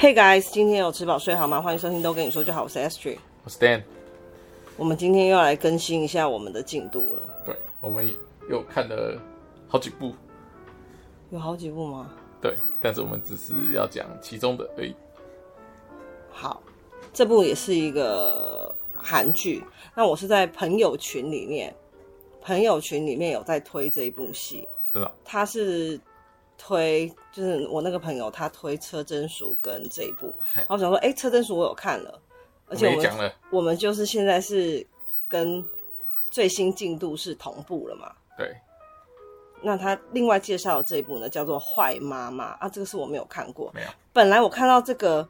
Hey guys，今天有吃饱睡好吗？欢迎收听都跟你说就好，我是 Astrid，我是 Dan。我们今天又要来更新一下我们的进度了。对，我们又看了好几部，有好几部吗？对，但是我们只是要讲其中的而已。好，这部也是一个韩剧。那我是在朋友群里面，朋友群里面有在推这一部戏，真的？它是。推就是我那个朋友，他推车真淑跟这一部，然后我想说，哎、欸，车贞淑我有看了，而且我们我，我们就是现在是跟最新进度是同步了嘛？对。那他另外介绍的这一部呢，叫做《坏妈妈》啊，这个是我没有看过。没有。本来我看到这个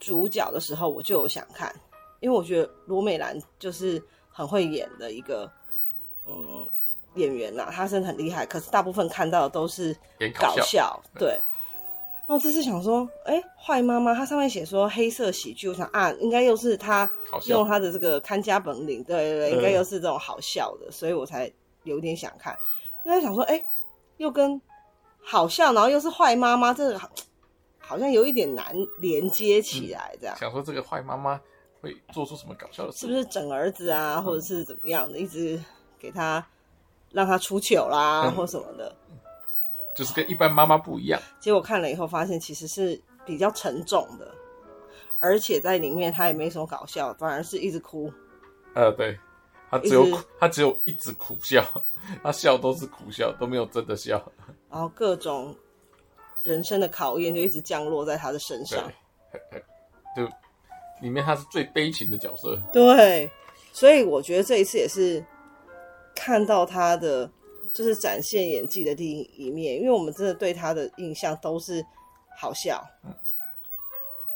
主角的时候，我就有想看，因为我觉得罗美兰就是很会演的一个，嗯。演员呐、啊，他真的很厉害，可是大部分看到的都是搞笑。笑对，然后这次想说，哎、欸，坏妈妈，她上面写说黑色喜剧，我想啊，应该又是他用他的这个看家本领，对对对，应该又是这种好笑的，所以我才有点想看。因为想说，哎、欸，又跟好笑，然后又是坏妈妈，这个好，好像有一点难连接起来，这样。嗯、想说这个坏妈妈会做出什么搞笑的事？是不是整儿子啊，或者是怎么样的，嗯、一直给他。让他出糗啦，嗯、或什么的，就是跟一般妈妈不一样。结果看了以后，发现其实是比较沉重的，而且在里面他也没什么搞笑，反而是一直哭。呃，对，他只有他只有一直苦笑，他笑都是苦笑，都没有真的笑。然后各种人生的考验就一直降落在他的身上。就里面他是最悲情的角色。对，所以我觉得这一次也是。看到他的就是展现演技的第一面，因为我们真的对他的印象都是好笑，嗯，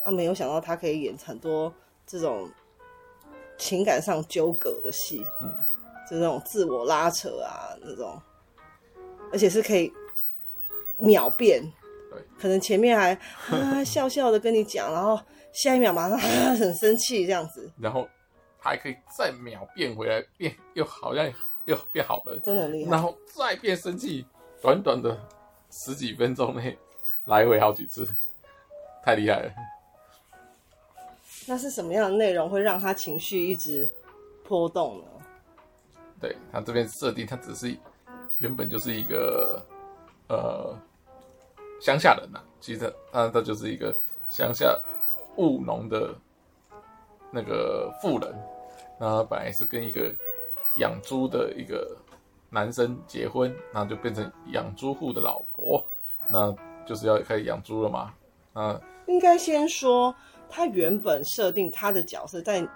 啊，没有想到他可以演很多这种情感上纠葛的戏，嗯，就那种自我拉扯啊那种，而且是可以秒变，对，可能前面还啊笑笑的跟你讲，然后下一秒马上啊很生气这样子，然后他还可以再秒变回来，变又好像。又变好了，真的厉害。然后再变生气，短短的十几分钟内来回好几次，太厉害了。那是什么样的内容会让他情绪一直波动呢？对，他这边设定，他只是原本就是一个呃乡下人呐、啊，其实他他就是一个乡下务农的那个富人，那他本来是跟一个。养猪的一个男生结婚，那就变成养猪户的老婆，那就是要开始养猪了嘛。啊，应该先说他原本设定他的角色在，而、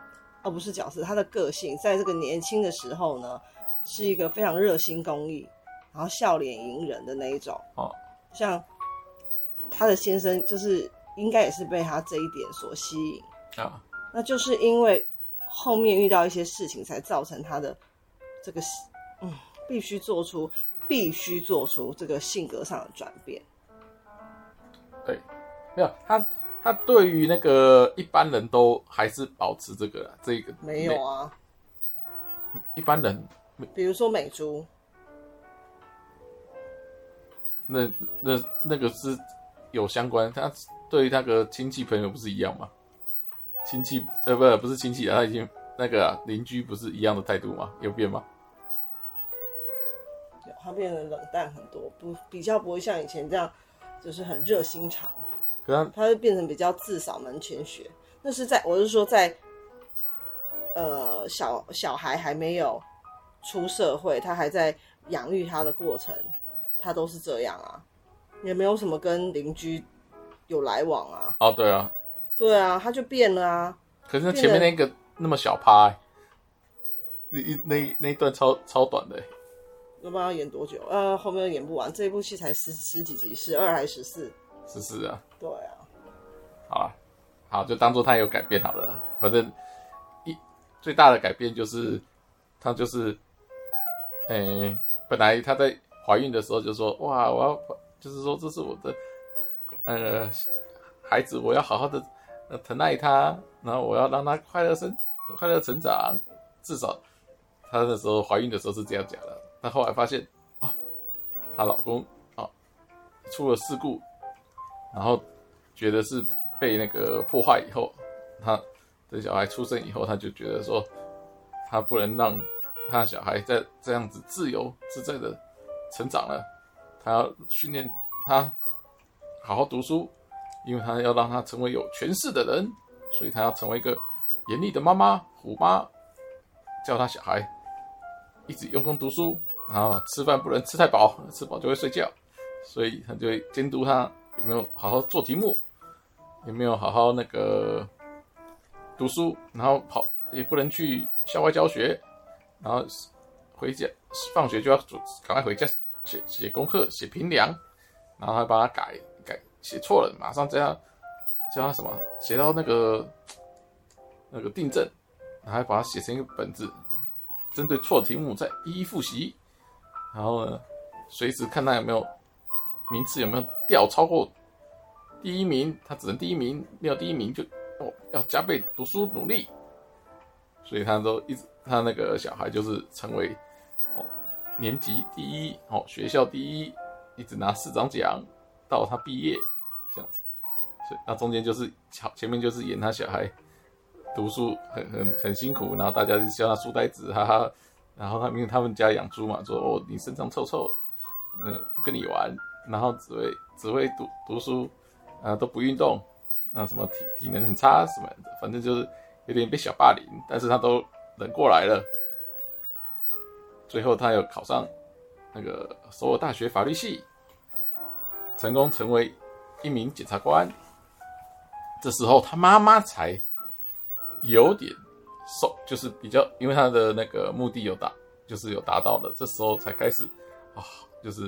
哦、不是角色，他的个性在这个年轻的时候呢，是一个非常热心公益，然后笑脸迎人的那一种。哦，像他的先生就是应该也是被他这一点所吸引啊，那就是因为后面遇到一些事情才造成他的。这个嗯，必须做出，必须做出这个性格上的转变。对，没有他，他对于那个一般人都还是保持这个这个没有啊。一般人，比如说美珠，那那那个是有相关，他对于那个亲戚朋友不是一样吗？亲戚呃，不，不是亲戚啊，他已经那个邻居不是一样的态度吗？有变吗？他变得冷淡很多，不比较不会像以前这样，就是很热心肠。可他，他就变成比较自扫门前雪。那是在我是说在，呃，小小孩还没有出社会，他还在养育他的过程，他都是这样啊，也没有什么跟邻居有来往啊。哦，对啊，对啊，他就变了啊。可是前面那个那么小趴，欸，那那那一段超超短的，欸。要不知道要演多久？呃，后面又演不完。这一部戏才十十几集，十二还是十四？十四啊。对啊。好啊，好，就当做他有改变好了。反正一最大的改变就是，他就是，诶、欸，本来他在怀孕的时候就说：“哇，我要就是说这是我的呃孩子，我要好好的疼爱他，然后我要让他快乐生快乐成长。至少他那时候怀孕的时候是这样讲的。”那后来发现，哦，她老公啊出了事故，然后觉得是被那个破坏以后，他的小孩出生以后，他就觉得说，他不能让他的小孩再这样子自由自在的成长了，他要训练他好好读书，因为他要让他成为有权势的人，所以他要成为一个严厉的妈妈，虎妈，叫他小孩一直用功读书，然后吃饭不能吃太饱，吃饱就会睡觉，所以他就监督他有没有好好做题目。有没有好好那个读书，然后跑也不能去校外教学，然后回家放学就要赶快回家写写功课、写评量，然后还把它改改写错了，马上叫他叫他什么写到那个那个订正，然后还把它写成一个本子，针对错题目再一一复习，然后呢，随时看他有没有名次有没有掉超过。第一名，他只能第一名，没有第一名就哦要加倍读书努力，所以他都一直他那个小孩就是成为哦年级第一哦学校第一，一直拿市长奖到他毕业这样子，所以那中间就是前前面就是演他小孩读书很很很辛苦，然后大家就叫他书呆子哈哈，然后他因为他们家养猪嘛，说哦你身上臭臭，嗯不跟你玩，然后只会只会读读书。啊，都不运动，啊，什么体体能很差什么的，反正就是有点被小霸凌，但是他都忍过来了。最后他又考上那个首尔大学法律系，成功成为一名检察官。这时候他妈妈才有点受，就是比较，因为他的那个目的有达，就是有达到了。这时候才开始啊，就是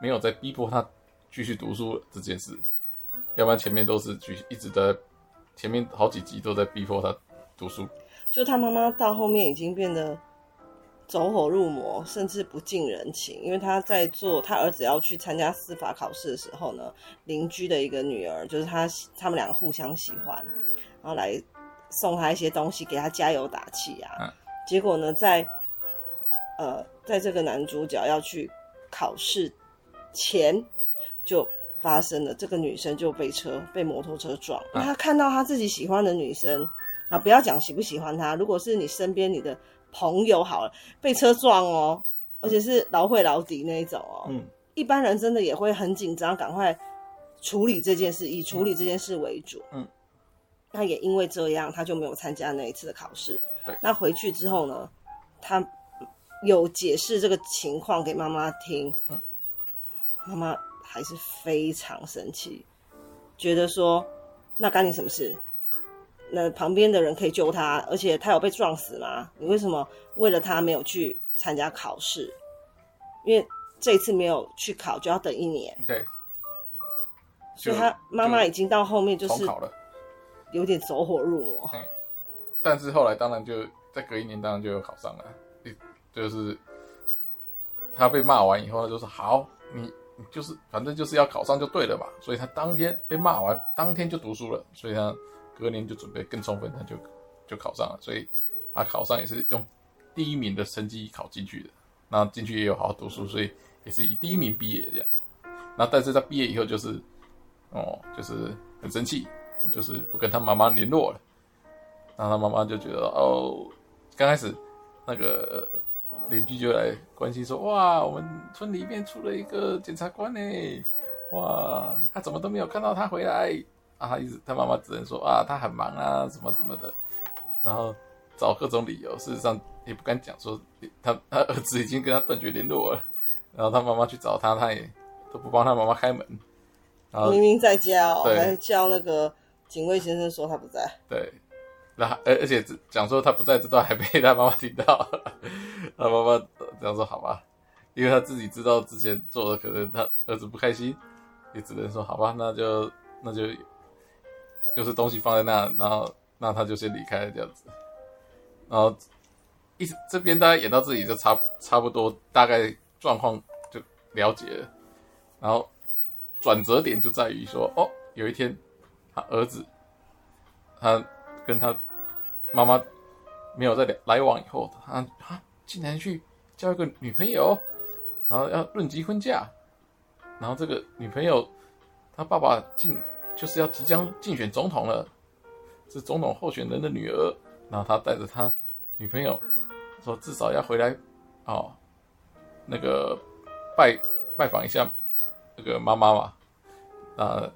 没有再逼迫他继续读书这件事。要不然前面都是去一直在前面好几集都在逼迫他读书，就他妈妈到后面已经变得走火入魔，甚至不近人情。因为他在做他儿子要去参加司法考试的时候呢，邻居的一个女儿就是他他们两个互相喜欢，然后来送他一些东西给他加油打气啊。嗯、结果呢，在呃在这个男主角要去考试前就。发生了，这个女生就被车被摩托车撞。他看到他自己喜欢的女生啊，不要讲喜不喜欢她，如果是你身边你的朋友好了，被车撞哦，而且是劳会劳底那一种哦，嗯，一般人真的也会很紧张，赶快处理这件事，以处理这件事为主。嗯，那也因为这样，他就没有参加那一次的考试。对，那回去之后呢，他有解释这个情况给妈妈听。嗯，妈妈。还是非常生气，觉得说那干你什么事？那旁边的人可以救他，而且他有被撞死吗？你为什么为了他没有去参加考试？因为这一次没有去考就要等一年。对，所以他妈妈已经到后面就是有点走火入魔。但是后来当然就再隔一年，当然就有考上了。就是他被骂完以后，他就说好你。就是反正就是要考上就对了嘛，所以他当天被骂完，当天就读书了，所以他隔年就准备更充分，他就就考上了，所以他考上也是用第一名的成绩考进去的，那进去也有好好读书，所以也是以第一名毕业这样。那但是他毕业以后就是哦，就是很生气，就是不跟他妈妈联络了，然后他妈妈就觉得哦，刚开始那个。邻居就来关心说：“哇，我们村里面出了一个检察官呢！哇，他怎么都没有看到他回来啊？他一直他妈妈只能说啊，他很忙啊，怎么怎么的，然后找各种理由。事实上也不敢讲说他他儿子已经跟他断绝联络了。然后他妈妈去找他，他也都不帮他妈妈开门。然后明明在家哦，还叫那个警卫先生说他不在。对。”那而而且讲说他不在这段还被他妈妈听到，他妈妈这样说好吧，因为他自己知道之前做的可能他儿子不开心，也只能说好吧，那就那就就是东西放在那，然后那他就先离开了这样子，然后一直这边大家演到这里就差差不多，大概状况就了解了，然后转折点就在于说哦，有一天他儿子他。跟他妈妈没有再来往以后，他啊竟然去交一个女朋友，然后要论及婚嫁，然后这个女朋友他爸爸竟就是要即将竞选总统了，是总统候选人的女儿。然后他带着他女朋友说，至少要回来哦，那个拜拜访一下那个妈妈嘛。啊，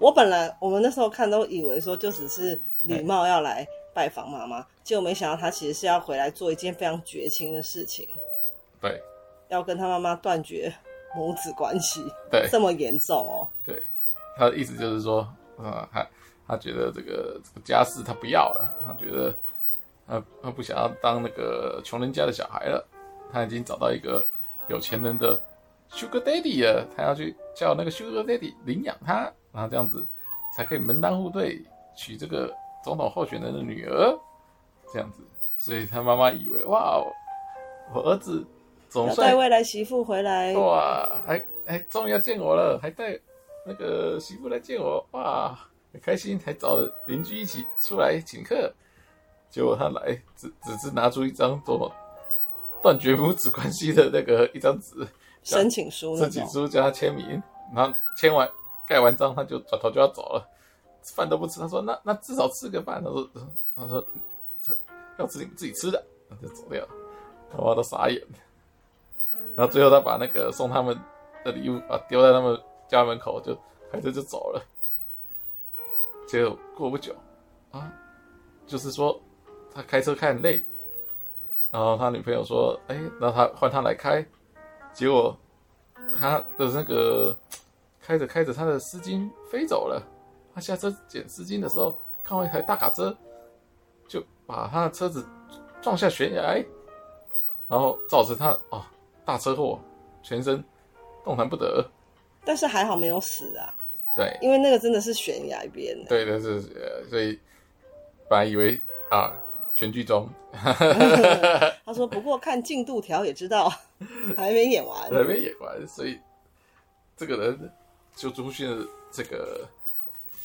我本来我们那时候看都以为说就只是礼貌要来拜访妈妈，结果没想到他其实是要回来做一件非常绝情的事情。对，要跟他妈妈断绝母子关系。对，这么严重哦。对，他的意思就是说，啊，他他觉得这个这个家世他不要了，他觉得他他不想要当那个穷人家的小孩了，他已经找到一个有钱人的 Sugar Daddy 了，他要去叫那个 Sugar Daddy 领养他，然后这样子才可以门当户对娶这个总统候选人的女儿，这样子，所以他妈妈以为哇，我儿子。总算带未来媳妇回来哇，还还终于要见我了，还带那个媳妇来见我哇，很开心，还找邻居一起出来请客。结果他来只只是拿出一张做断绝母子关系的那个一张纸申请书，申请书叫他签名，然后签完盖完章他就转头就要走了，饭都不吃。他说那那至少吃个饭。他说他说这要吃你们自己吃的，那就走掉了。我都傻眼。然后最后他把那个送他们的礼物啊丢在他们家门口，就开车就走了。结果过不久啊，就是说他开车开很累，然后他女朋友说：“哎，让他换他来开。”结果他的那个开着开着，他的丝巾飞走了。他下车捡丝巾的时候，看到一台大卡车，就把他的车子撞下悬崖，然后造成他哦。大车祸，全身动弹不得，但是还好没有死啊。对，因为那个真的是悬崖边。对的是，所以本来以为啊，全剧终。他说：“不过看进度条也知道，还没演完，还没演完。”所以这个人就出现这个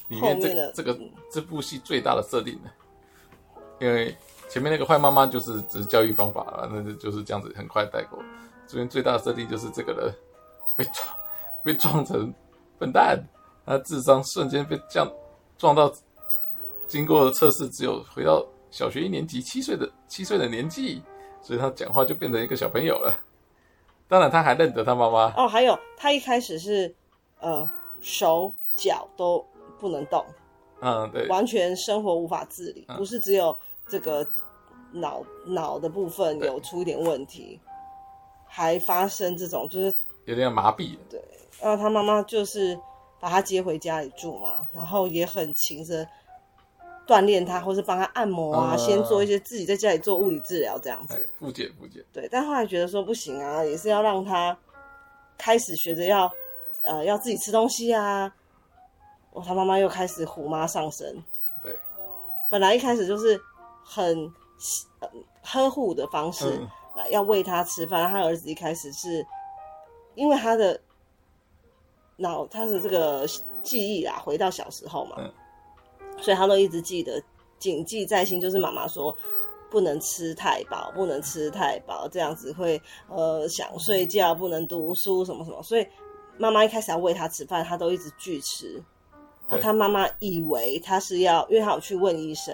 里面这面这个这部戏最大的设定了，因为前面那个坏妈妈就是只是教育方法，那就就是这样子很快带过。这边最大的设定就是这个人被撞，被撞成笨蛋，他智商瞬间被降撞到，经过测试只有回到小学一年级七岁的七岁的年纪，所以他讲话就变成一个小朋友了。当然他还认得他妈妈哦，还有他一开始是呃手脚都不能动，嗯对，完全生活无法自理，嗯、不是只有这个脑脑的部分有出一点问题。还发生这种，就是有点麻痹。对，然后他妈妈就是把他接回家里住嘛，然后也很勤着锻炼他，或是帮他按摩啊，嗯、先做一些自己在家里做物理治疗这样子。复健复健。对，但后来觉得说不行啊，也是要让他开始学着要呃要自己吃东西啊。哦，他妈妈又开始虎妈上身。对，本来一开始就是很、呃、呵护的方式。嗯要喂他吃饭，他儿子一开始是，因为他的脑他的这个记忆啊，回到小时候嘛，嗯、所以他都一直记得，谨记在心，就是妈妈说不能吃太饱，不能吃太饱，这样子会呃想睡觉，不能读书什么什么，所以妈妈一开始要喂他吃饭，他都一直拒吃。对他妈妈以为他是要，因为他有去问医生，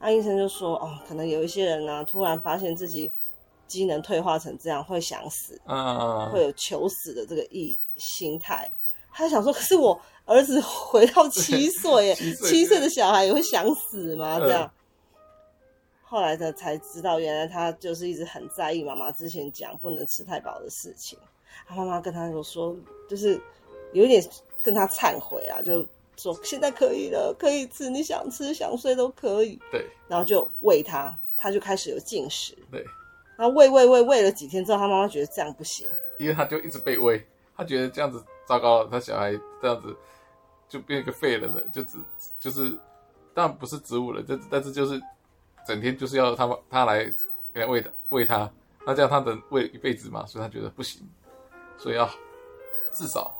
那医生就说哦，可能有一些人呢、啊，突然发现自己。机能退化成这样会想死，嗯，会有求死的这个意心态。他想说，可是我儿子回到七岁，耶，七岁的小孩也会想死吗？这样，嗯、后来的才知道，原来他就是一直很在意妈妈之前讲不能吃太饱的事情。他妈妈跟他就说，就是有点跟他忏悔啊，就说现在可以了，可以吃，你想吃想睡都可以。对，然后就喂他，他就开始有进食。对。他喂喂喂喂了几天之后，他妈妈觉得这样不行，因为他就一直被喂，他觉得这样子糟糕了，他小孩这样子就变一个废人了，就只就是当然不是植物人，这但是就是整天就是要他他来给他喂的喂他，那这样他能喂一辈子嘛，所以他觉得不行，所以要至少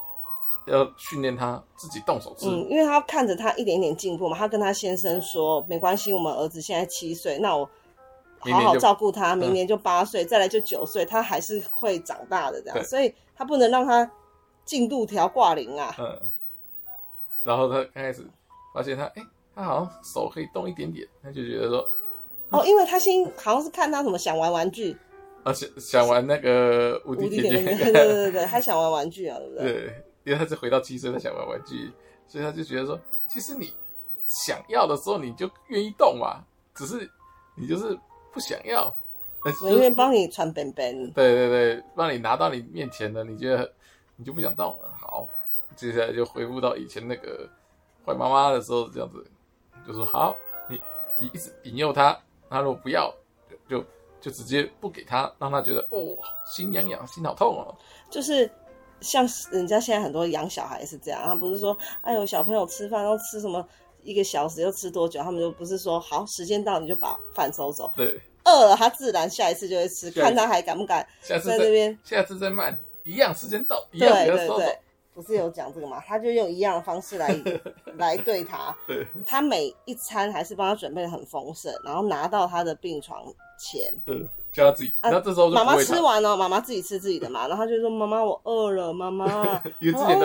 要训练他自己动手吃。嗯，因为他看着他一点点进步嘛，他跟他先生说没关系，我们儿子现在七岁，那我。好好照顾他，明年就八岁，嗯、再来就九岁，他还是会长大的这样，所以他不能让他进度条挂零啊。嗯，然后他刚开始发现他，哎、欸，他好像手可以动一点点，他就觉得说，哦，因为他先好像是看他什么想玩玩具，啊，想想玩那个无敌铁铁，对对对对，他想玩玩具啊，对不对？对，因为他是回到七岁，他想玩玩具，所以他就觉得说，其实你想要的时候你就愿意动嘛，只是你就是不想要。因为帮你穿本本，对对对，帮你拿到你面前的，你觉得你就不想动了。好，接下来就恢复到以前那个坏妈妈的时候，这样子，就说好，你你一直引诱他，他如果不要，就就，就直接不给他，让他觉得哦，心痒痒，心好痛哦。就是像人家现在很多养小孩是这样，他不是说，哎呦，小朋友吃饭要吃什么一个小时要吃多久，他们就不是说好时间到你就把饭收走。对。饿了，他自然下一次就会吃，看他还敢不敢在这边。下次再慢，一样时间到，一样对对对，不是有讲这个吗？他就用一样的方式来 来对他。对，他每一餐还是帮他准备的很丰盛，然后拿到他的病床前，嗯，叫他自己。那这时候妈妈吃完了，妈妈自己吃自己的嘛，然后他就说：“妈妈，我饿了，妈妈，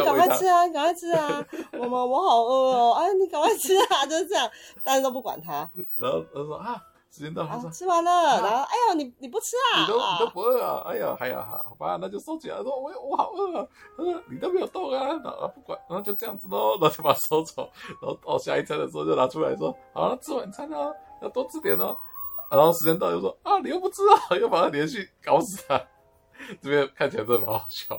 赶快吃啊，赶快吃啊，妈妈，我好饿哦，哎，你赶快吃啊，就是这样，但是都不管他。”然后他说：“啊。”时间到，啊，吃完了，啊、然后哎呦，你你不吃啊？你都你都不饿啊？哎呀，还呀，好吧，那就收起来。说，我我好饿啊。他说你都没有动啊，然后不管，然后就这样子喽，然后就把它收走。然后到下一餐的时候就拿出来说，好了，吃晚餐啊，要多吃点哦。然后时间到就说啊，你又不吃啊，又把它连续搞死他。这边看起来真的蛮好笑。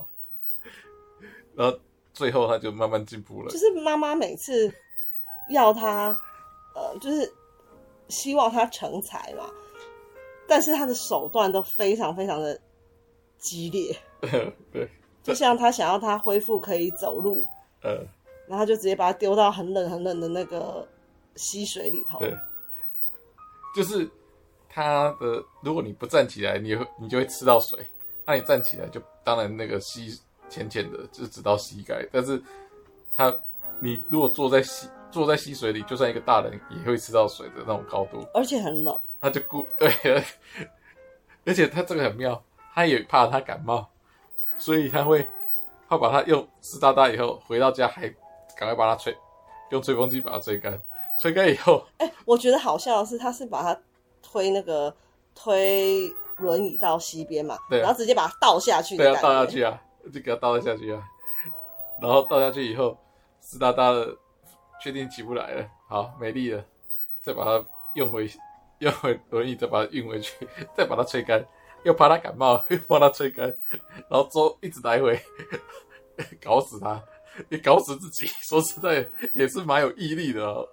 然后最后他就慢慢进步了。就是妈妈每次要他，呃，就是。希望他成才嘛，但是他的手段都非常非常的激烈。对，就像他想要他恢复可以走路，呃，然后就直接把他丢到很冷很冷的那个溪水里头。对，就是他的，如果你不站起来，你会你就会吃到水。那你站起来，就当然那个溪浅浅的，就直到膝盖。但是他，你如果坐在溪。坐在溪水里，就算一个大人也会吃到水的那种高度，而且很冷。他就顾 对，而且他这个很妙，他也怕他感冒，所以他会，他把他用湿哒哒以后回到家还赶快把它吹，用吹风机把它吹干，吹干以后，哎、欸，我觉得好笑的是，他是把他推那个推轮椅到溪边嘛，对、啊，然后直接把它倒下去，对啊，倒下去啊，就给他倒下去啊，然后倒下去以后湿哒哒的。确定起不来了，好，没力了，再把它用回，用回轮椅，再把它运回去，再把它吹干，又怕它感冒，又帮它吹干，然后周一直来回，搞死他，也搞死自己。说实在，也是蛮有毅力的哦。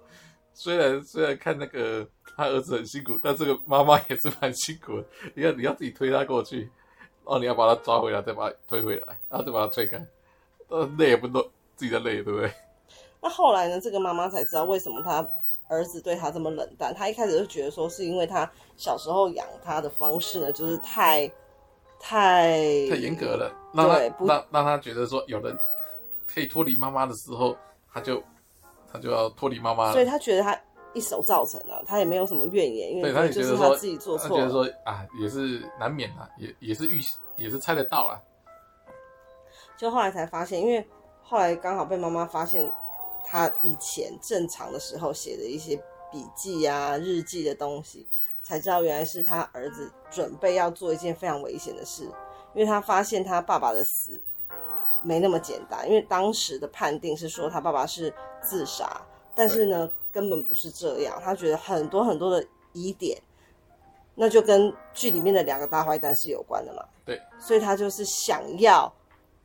虽然虽然看那个他儿子很辛苦，但这个妈妈也是蛮辛苦的。你看，你要自己推他过去，然后你要把他抓回来，再把他推回来，然后再把它吹干，呃，累也不累，自己的累，对不对？那后来呢？这个妈妈才知道为什么她儿子对她这么冷淡。她一开始就觉得说，是因为她小时候养她的方式呢，就是太太太严格了，让他让让他觉得说，有人可以脱离妈妈的时候，他就他就要脱离妈妈。所以他觉得他一手造成了，他也没有什么怨言，因为他就是他自己做错，他觉得说啊，也是难免啊，也也是预也是猜得到啊。就后来才发现，因为后来刚好被妈妈发现。他以前正常的时候写的一些笔记啊、日记的东西，才知道原来是他儿子准备要做一件非常危险的事。因为他发现他爸爸的死没那么简单，因为当时的判定是说他爸爸是自杀，但是呢，根本不是这样。他觉得很多很多的疑点，那就跟剧里面的两个大坏蛋是有关的嘛。对，所以他就是想要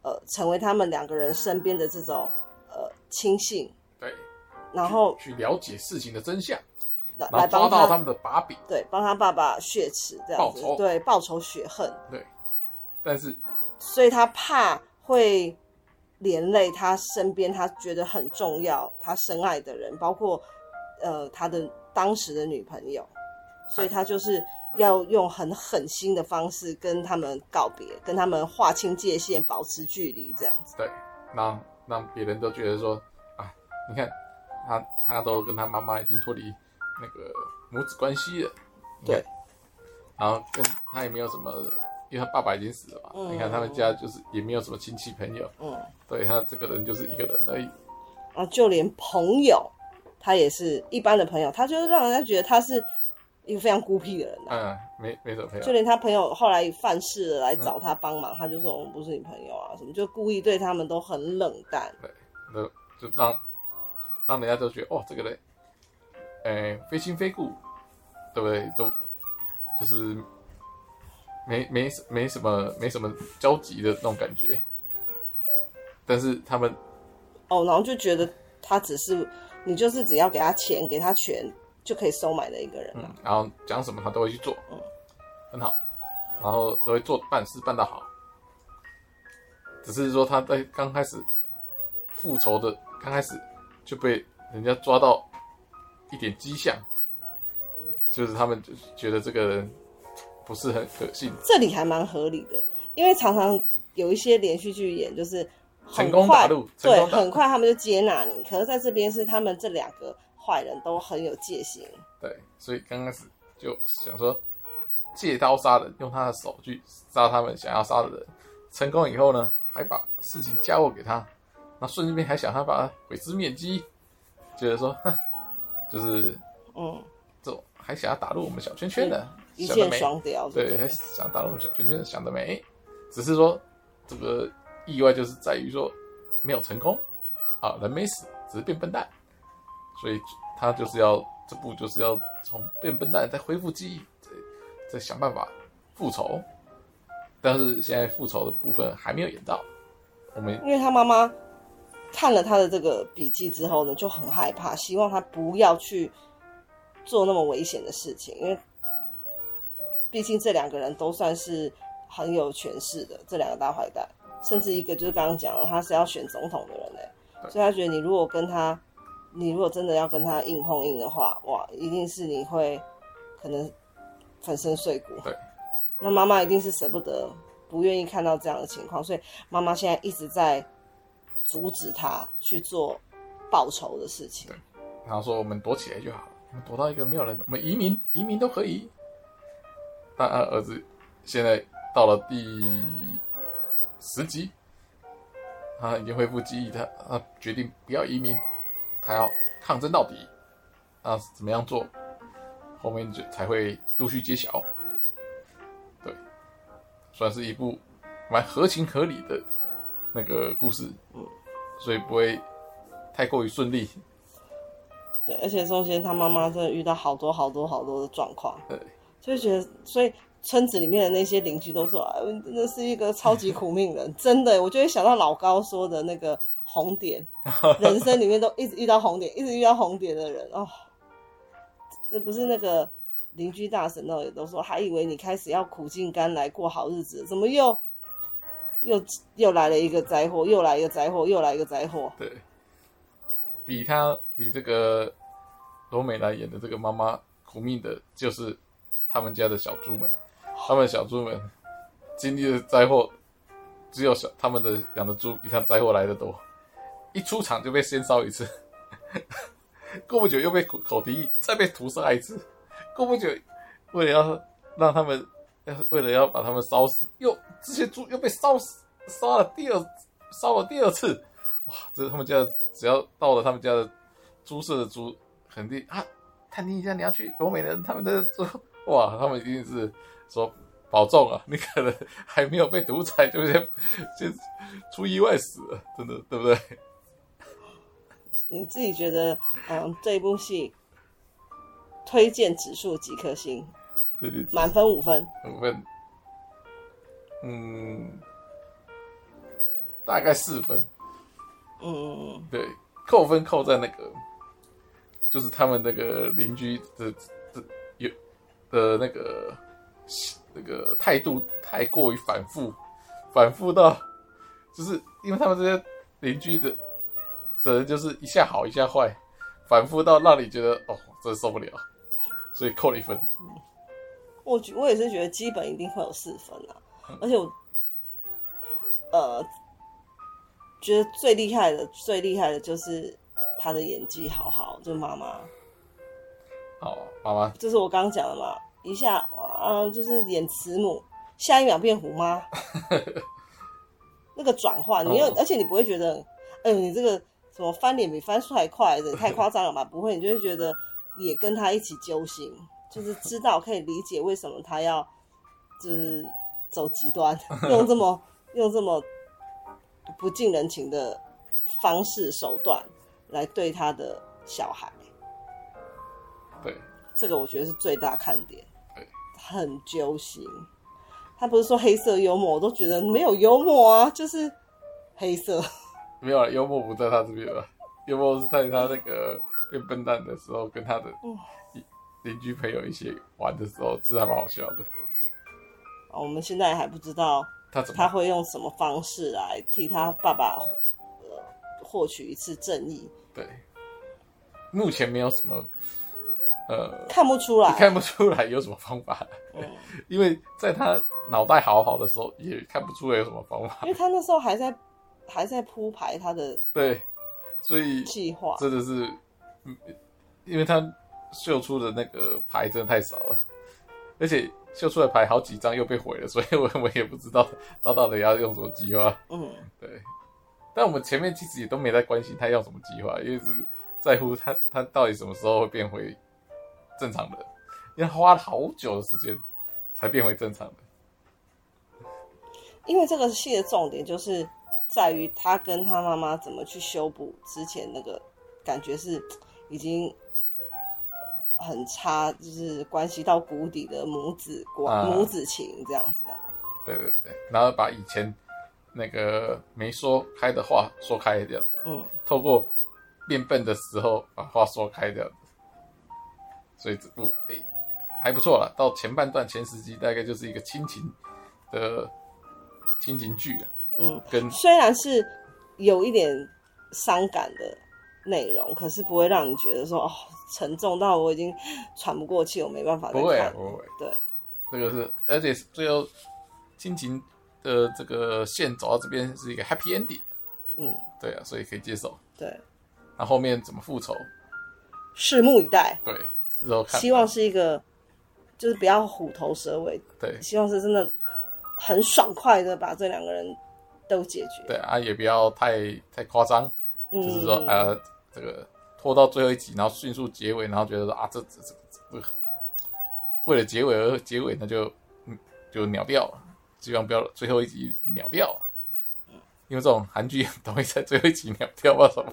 呃成为他们两个人身边的这种。呃，亲信对，然后去，去了解事情的真相，来然后抓到他们的把柄，对，帮他爸爸血耻这样子，对，报仇雪恨，对，但是，所以他怕会连累他身边他觉得很重要、他深爱的人，包括呃他的当时的女朋友，所以他就是要用很狠心的方式跟他们告别，跟他们划清界限，保持距离这样子，对，那。让别人都觉得说啊，你看他，他都跟他妈妈已经脱离那个母子关系了，对，然后跟他也没有什么，因为他爸爸已经死了嘛，嗯、你看他们家就是也没有什么亲戚朋友，嗯，对他这个人就是一个人而已，啊，就连朋友，他也是一般的朋友，他就让人家觉得他是一个非常孤僻的人。嗯，没没什么。就连他朋友后来犯事了来找他帮忙，嗯、他就说我们不是你朋友啊，什么就故意对他们都很冷淡。对，就就让让人家都觉得哦，这个人，哎、欸，非亲非故，对不对？都就是没没没什么没什么交集的那种感觉。但是他们。哦，然后就觉得他只是你，就是只要给他钱，给他权就可以收买的一个人。嗯，然后讲什么他都会去做，嗯，很好，然后都会做办事办得好。只是说他在刚开始复仇的刚开始就被人家抓到一点迹象，就是他们就觉得这个人不是很可信。这里还蛮合理的，因为常常有一些连续剧演就是。成功打入，对，很快他们就接纳你。可是在这边是他们这两个坏人都很有戒心。对，所以刚开始就想说借刀杀人，用他的手去杀他们想要杀的人。成功以后呢，还把事情交给他，那顺便还想他把他毁尸灭迹，觉得说，哼，就是嗯，这种还想要打入我们小圈圈的，一箭双雕，对，还想打入我们小圈圈的，想得美。只是说这个。意外就是在于说没有成功啊，人没死，只是变笨蛋，所以他就是要这部就是要从变笨蛋再恢复记忆，再再想办法复仇。但是现在复仇的部分还没有演到，我们因为他妈妈看了他的这个笔记之后呢，就很害怕，希望他不要去做那么危险的事情，因为毕竟这两个人都算是很有权势的这两个大坏蛋。甚至一个就是刚刚讲了，他是要选总统的人嘞，所以他觉得你如果跟他，你如果真的要跟他硬碰硬的话，哇，一定是你会可能粉身碎骨。对，那妈妈一定是舍不得，不愿意看到这样的情况，所以妈妈现在一直在阻止他去做报仇的事情。对，然后说我们躲起来就好，我们躲到一个没有人，我们移民，移民都可以。但儿子现在到了第。十集，他已经恢复记忆，他他决定不要移民，他要抗争到底。那怎么样做？后面就才会陆续揭晓。对，算是一部蛮合情合理的那个故事，嗯，所以不会太过于顺利。对，而且中间他妈妈真的遇到好多好多好多的状况，对，就觉得所以。村子里面的那些邻居都说：“啊，那是一个超级苦命人，真的。”我就会想到老高说的那个红点，人生里面都一直遇到红点，一直遇到红点的人哦。那不是那个邻居大婶那也都说，还以为你开始要苦尽甘来过好日子，怎么又又又来了一个灾祸，又来一个灾祸，又来一个灾祸。对，比他比这个罗美兰演的这个妈妈苦命的，就是他们家的小猪们。他们小猪们经历的灾祸，只有小他们的养的猪比他灾祸来的多。一出场就被先烧一次，过不久又被口口蹄疫，再被屠杀一次。过不久，为了要让他们要，为了要把他们烧死，又这些猪又被烧死，烧了第二，烧了第二次。哇！这是他们家只要到了他们家的猪舍的猪，肯定啊，探听一下你要去罗美人他们的猪，哇，他们一定是。说保重啊！你可能还没有被毒踩，就先 先出意外死了，真的对不对？你自己觉得，嗯，这一部戏推荐指数几颗星？对对，满分五分。五分。嗯，大概四分。嗯。对，扣分扣在那个，就是他们那个邻居的的有的那个。那个态度太过于反复，反复到就是因为他们这些邻居的责任就是一下好一下坏，反复到让你觉得哦，真受不了，所以扣了一分。我我也是觉得基本一定会有四分啊，嗯、而且我呃觉得最厉害的最厉害的就是他的演技好好，就是妈妈。好，妈妈，这是我刚刚讲的嘛。一下啊，就是演慈母，下一秒变虎妈，那个转换，你又、哦、而且你不会觉得，嗯、欸，你这个什么翻脸比翻书还快，的太夸张了吧？不会，你就会觉得也跟他一起揪心，就是知道可以理解为什么他要就是走极端，用这么用这么不近人情的方式手段来对他的小孩。对，这个我觉得是最大看点。对，很揪心。他不是说黑色幽默，我都觉得没有幽默啊，就是黑色。没有啊，幽默不在他这边了？幽默是在他那个变笨蛋的时候，跟他的邻居朋友一起玩的时候，是还蛮好笑的。我们现在还不知道他他会用什么方式来替他爸爸呃获取一次正义。对，目前没有什么。呃，看不出来，看不出来有什么方法，嗯，因为在他脑袋好好的时候，也看不出来有什么方法，因为他那时候还在还在铺排他的对，所以计划。真的是，因为他秀出的那个牌真的太少了，而且秀出来牌好几张又被毁了，所以我我也不知道 他到底要用什么计划，嗯，对，但我们前面其实也都没在关心他要什么计划，因为是在乎他他到底什么时候会变回。正常的，因为花了好久的时间才变回正常的。因为这个戏的重点就是在于他跟他妈妈怎么去修补之前那个感觉是已经很差，就是关系到谷底的母子关、母子情这样子的。对对对，然后把以前那个没说开的话说开掉，嗯，透过变笨的时候把话说开掉。所以这部诶、欸、还不错了，到前半段前十集大概就是一个亲情的亲情剧啊。嗯，跟虽然是有一点伤感的内容，可是不会让你觉得说哦沉重到我已经喘不过气，我没办法再看。不会啊，不会。对，这个是，而且最后亲情的这个线走到这边是一个 happy ending。嗯，对啊，所以可以接受。对，那后面怎么复仇？拭目以待。对。希望是一个，就是不要虎头蛇尾。对，希望是真的很爽快的把这两个人都解决。对啊，也不要太太夸张，嗯、就是说呃，这个拖到最后一集，然后迅速结尾，然后觉得说啊，这这这这，为了结尾而结尾，那就嗯就秒掉了。希望不要最后一集秒掉了，因为这种韩剧很容易在最后一集秒掉，不知道什么。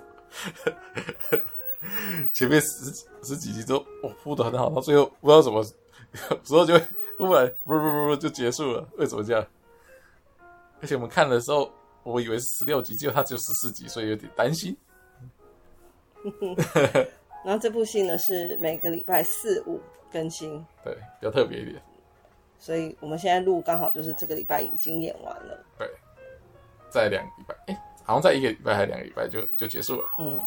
前面十十几集都哦铺的很好，到最后不知道怎么 时候就会忽然不不不不就结束了，为什么这样？而且我们看的时候，我以为是十六集，结果它只有十四集，所以有点担心。然后这部戏呢是每个礼拜四五更新，对，比较特别一点。所以我们现在录刚好就是这个礼拜已经演完了，对，在两个礼拜，哎、欸，好像在一个礼拜还是两个礼拜就就结束了，嗯。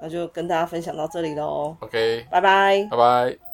那就跟大家分享到这里喽。OK，拜拜，拜拜。